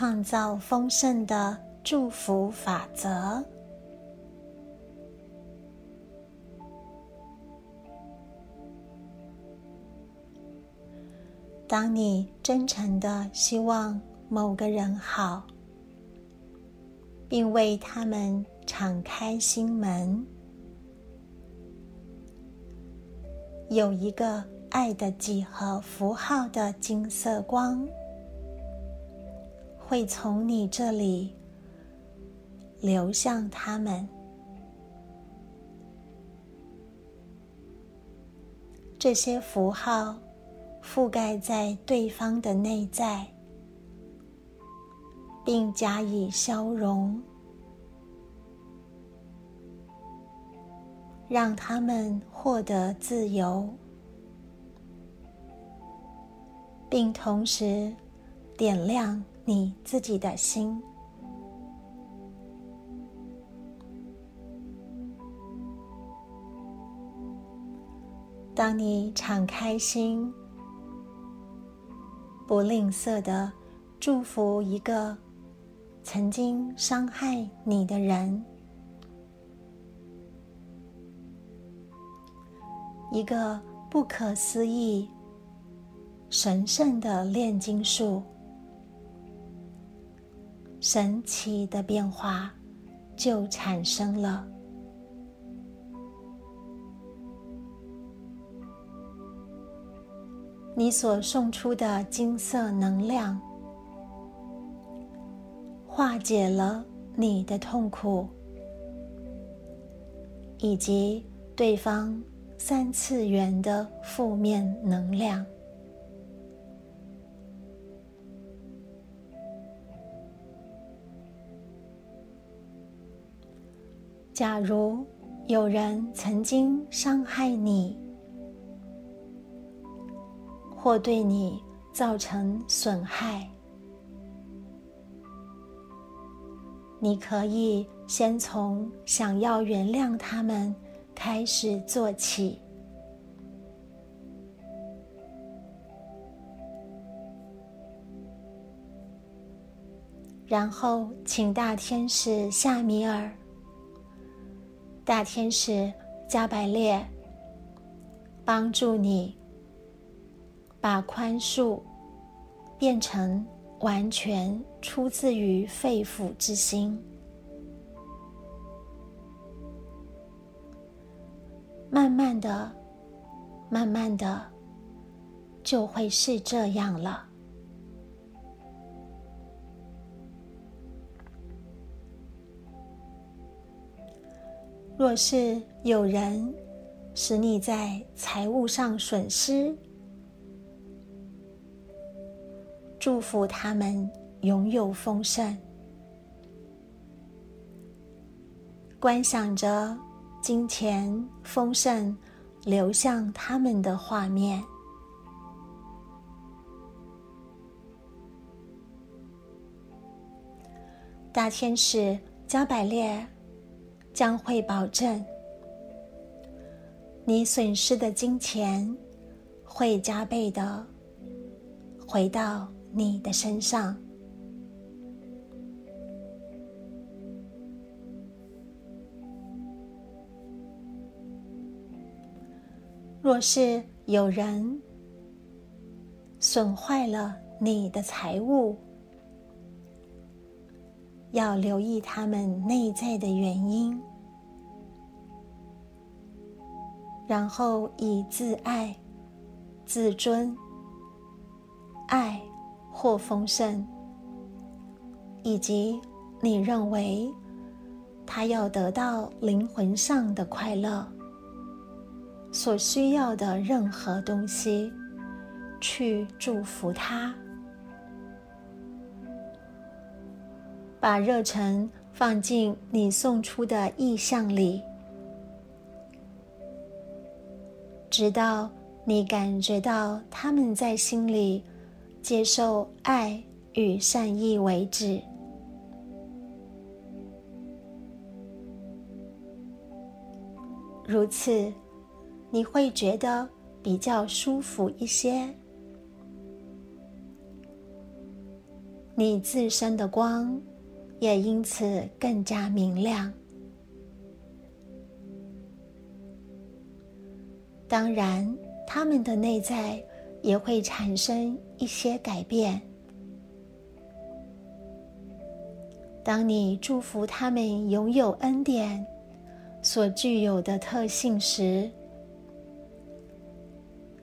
创造丰盛的祝福法则。当你真诚的希望某个人好，并为他们敞开心门，有一个爱的几何符号的金色光，会从你这里流向他们。这些符号。覆盖在对方的内在，并加以消融，让他们获得自由，并同时点亮你自己的心。当你敞开心。不吝啬的祝福一个曾经伤害你的人，一个不可思议、神圣的炼金术，神奇的变化就产生了。你所送出的金色能量，化解了你的痛苦，以及对方三次元的负面能量。假如有人曾经伤害你，或对你造成损害，你可以先从想要原谅他们开始做起，然后请大天使夏米尔、大天使加百列帮助你。把宽恕变成完全出自于肺腑之心，慢慢的、慢慢的，就会是这样了。若是有人使你在财务上损失，祝福他们拥有丰盛，观想着金钱丰盛流向他们的画面。大天使加百列将会保证，你损失的金钱会加倍的回到。你的身上，若是有人损坏了你的财物，要留意他们内在的原因，然后以自爱、自尊、爱。或丰盛，以及你认为他要得到灵魂上的快乐所需要的任何东西，去祝福他，把热忱放进你送出的意象里，直到你感觉到他们在心里。接受爱与善意为止。如此，你会觉得比较舒服一些。你自身的光也因此更加明亮。当然，他们的内在也会产生一些改变。当你祝福他们拥有恩典所具有的特性时，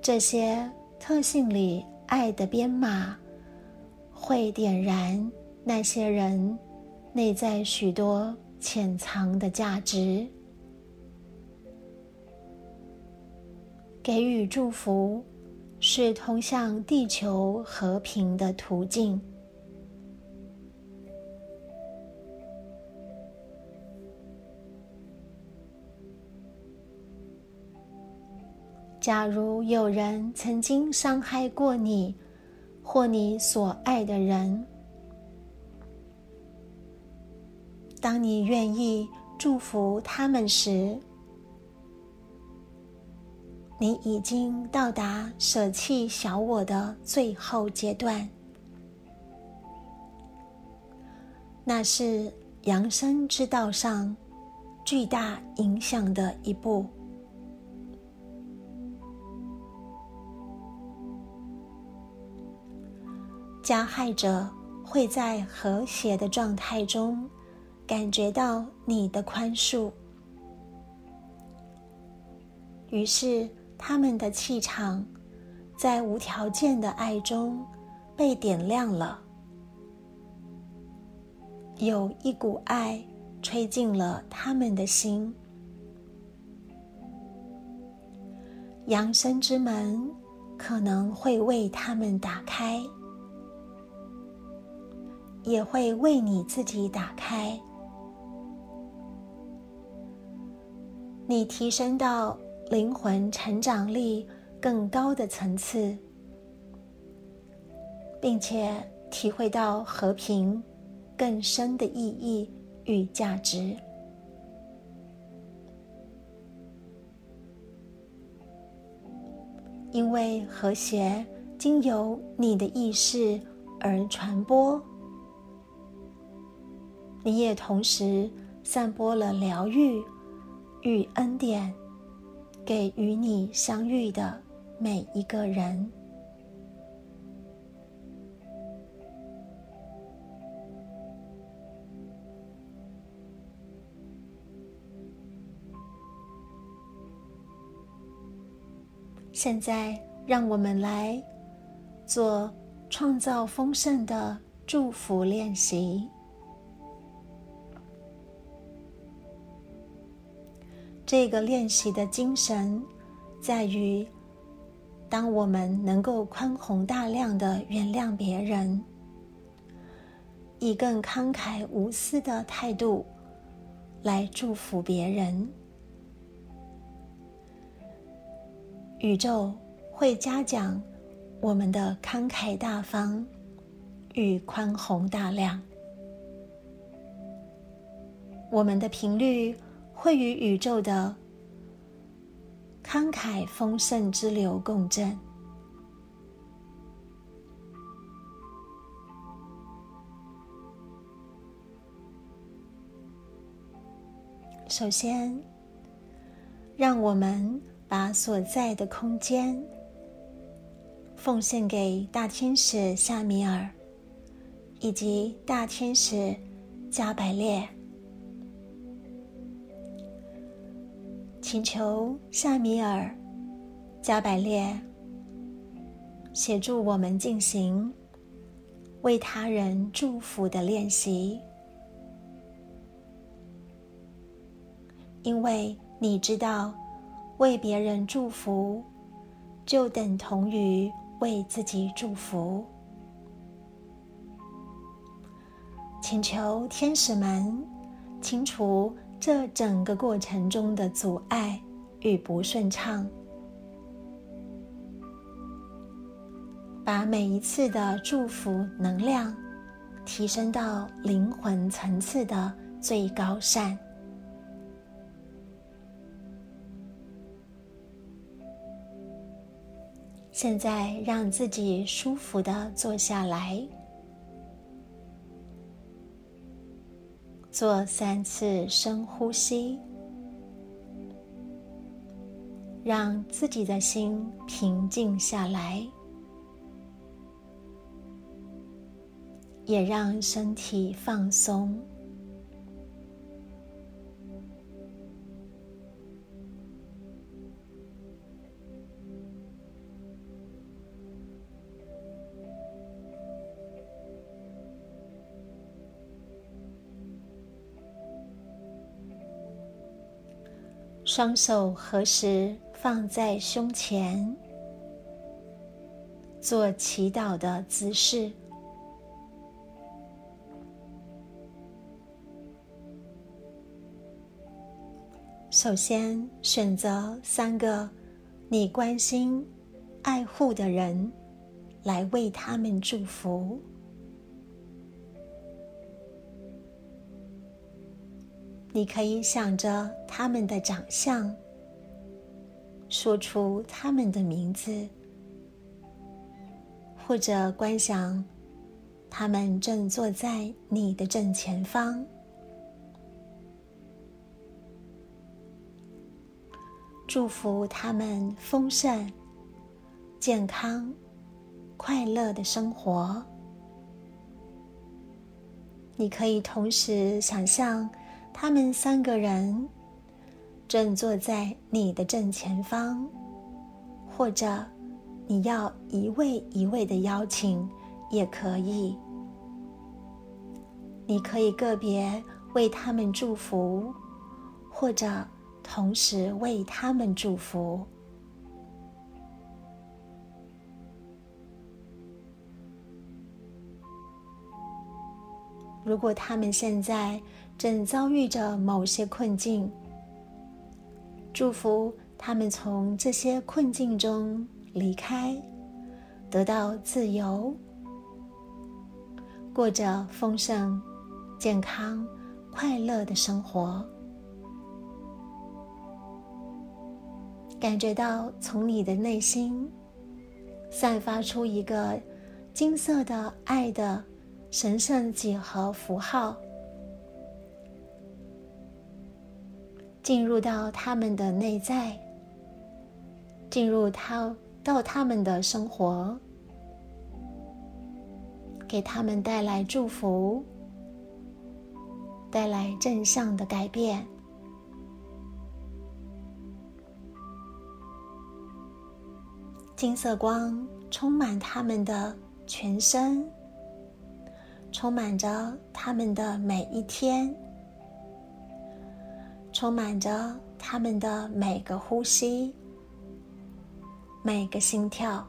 这些特性里爱的编码。会点燃那些人内在许多潜藏的价值，给予祝福是通向地球和平的途径。假如有人曾经伤害过你，或你所爱的人，当你愿意祝福他们时，你已经到达舍弃小我的最后阶段。那是扬升之道上巨大影响的一步。加害者会在和谐的状态中感觉到你的宽恕，于是他们的气场在无条件的爱中被点亮了，有一股爱吹进了他们的心，扬升之门可能会为他们打开。也会为你自己打开。你提升到灵魂成长力更高的层次，并且体会到和平更深的意义与价值，因为和谐经由你的意识而传播。你也同时散播了疗愈与恩典，给与你相遇的每一个人。现在，让我们来做创造丰盛的祝福练习。这个练习的精神，在于，当我们能够宽宏大量的原谅别人，以更慷慨无私的态度来祝福别人，宇宙会嘉奖我们的慷慨大方与宽宏大量，我们的频率。会与宇宙的慷慨丰盛之流共振。首先，让我们把所在的空间奉献给大天使夏米尔以及大天使加百列。请求夏米尔、加百列协助我们进行为他人祝福的练习，因为你知道，为别人祝福就等同于为自己祝福。请求天使们清除。这整个过程中的阻碍与不顺畅，把每一次的祝福能量提升到灵魂层次的最高善。现在，让自己舒服的坐下来，做三次深呼吸，让自己的心平静下来，也让身体放松。双手合十放在胸前，做祈祷的姿势。首先，选择三个你关心、爱护的人，来为他们祝福。你可以想着他们的长相，说出他们的名字，或者观想他们正坐在你的正前方，祝福他们丰盛、健康、快乐的生活。你可以同时想象。他们三个人正坐在你的正前方，或者你要一位一位的邀请也可以。你可以个别为他们祝福，或者同时为他们祝福。如果他们现在。正遭遇着某些困境，祝福他们从这些困境中离开，得到自由，过着丰盛、健康、快乐的生活。感觉到从你的内心散发出一个金色的爱的神圣几何符号。进入到他们的内在，进入他到他们的生活，给他们带来祝福，带来正向的改变。金色光充满他们的全身，充满着他们的每一天。充满着他们的每个呼吸，每个心跳。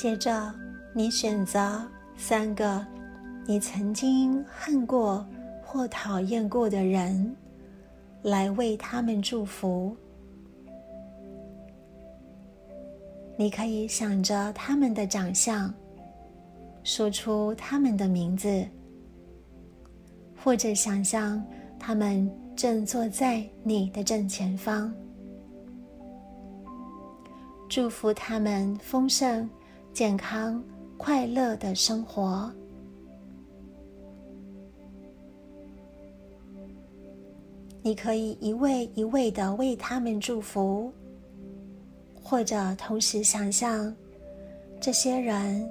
接着，你选择三个你曾经恨过或讨厌过的人，来为他们祝福。你可以想着他们的长相，说出他们的名字，或者想象他们正坐在你的正前方，祝福他们丰盛、健康、快乐的生活。你可以一位一位的为他们祝福。或者同时想象，这些人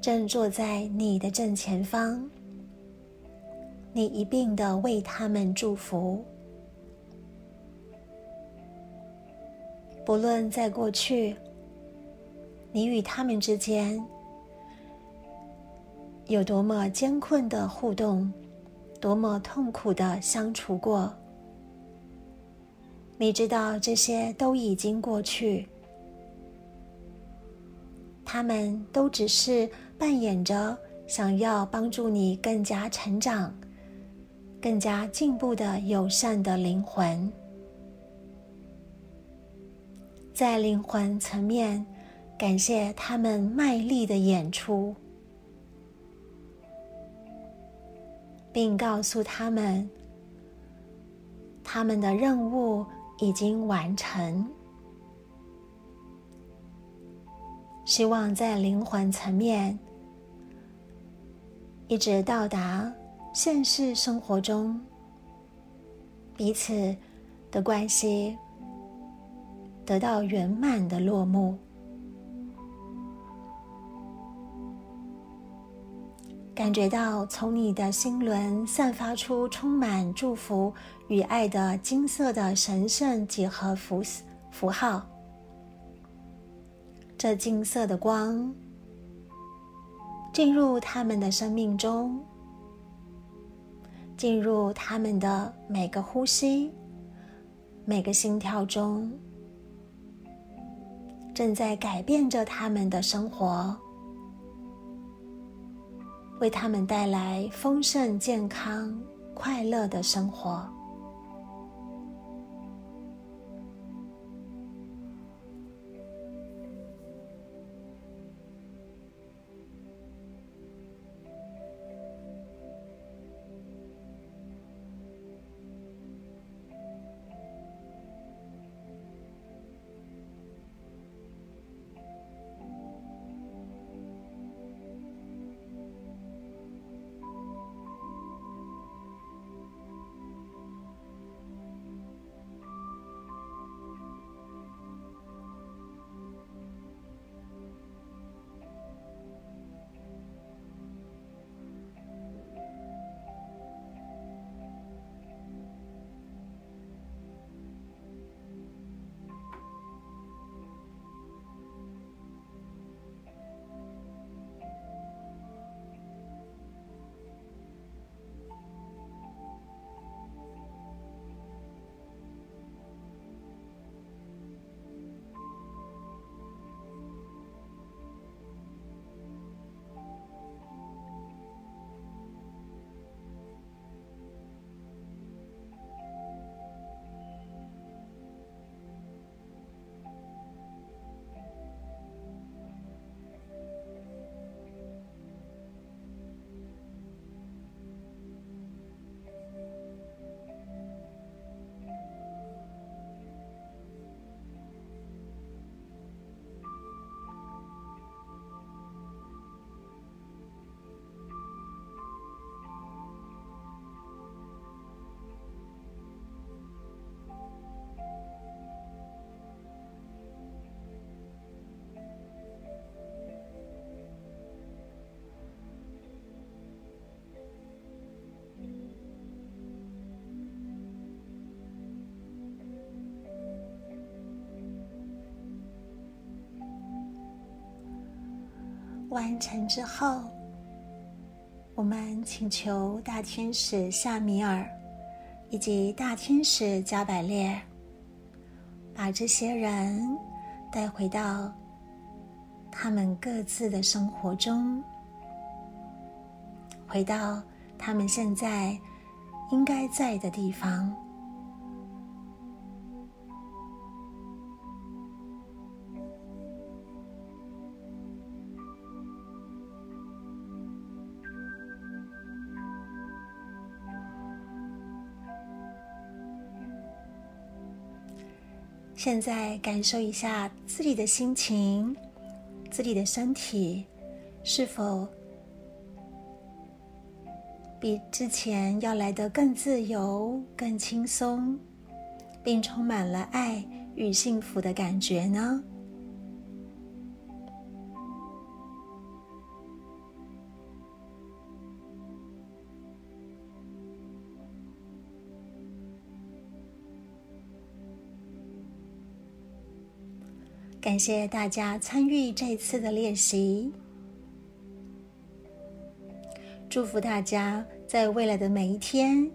正坐在你的正前方，你一并的为他们祝福。不论在过去，你与他们之间有多么艰困的互动，多么痛苦的相处过。你知道这些都已经过去，他们都只是扮演着想要帮助你更加成长、更加进步的友善的灵魂，在灵魂层面感谢他们卖力的演出，并告诉他们他们的任务。已经完成。希望在灵魂层面，一直到达现实生活中，彼此的关系得到圆满的落幕。感觉到从你的心轮散发出充满祝福与爱的金色的神圣几何符符号，这金色的光进入他们的生命中，进入他们的每个呼吸、每个心跳中，正在改变着他们的生活。为他们带来丰盛、健康、快乐的生活。完成之后，我们请求大天使夏米尔以及大天使加百列，把这些人带回到他们各自的生活中，回到他们现在应该在的地方。现在感受一下自己的心情，自己的身体是否比之前要来得更自由、更轻松，并充满了爱与幸福的感觉呢？感谢大家参与这次的练习，祝福大家在未来的每一天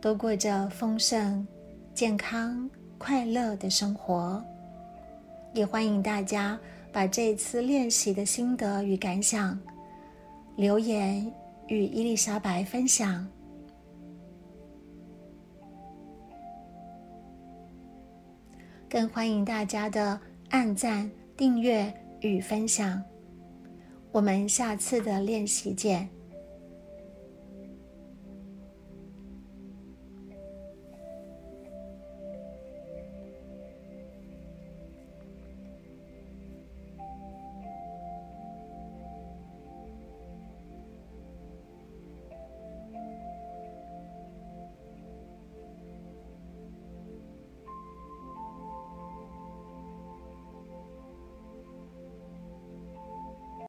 都过着丰盛、健康、快乐的生活。也欢迎大家把这次练习的心得与感想留言与伊丽莎白分享。更欢迎大家的按赞、订阅与分享。我们下次的练习见。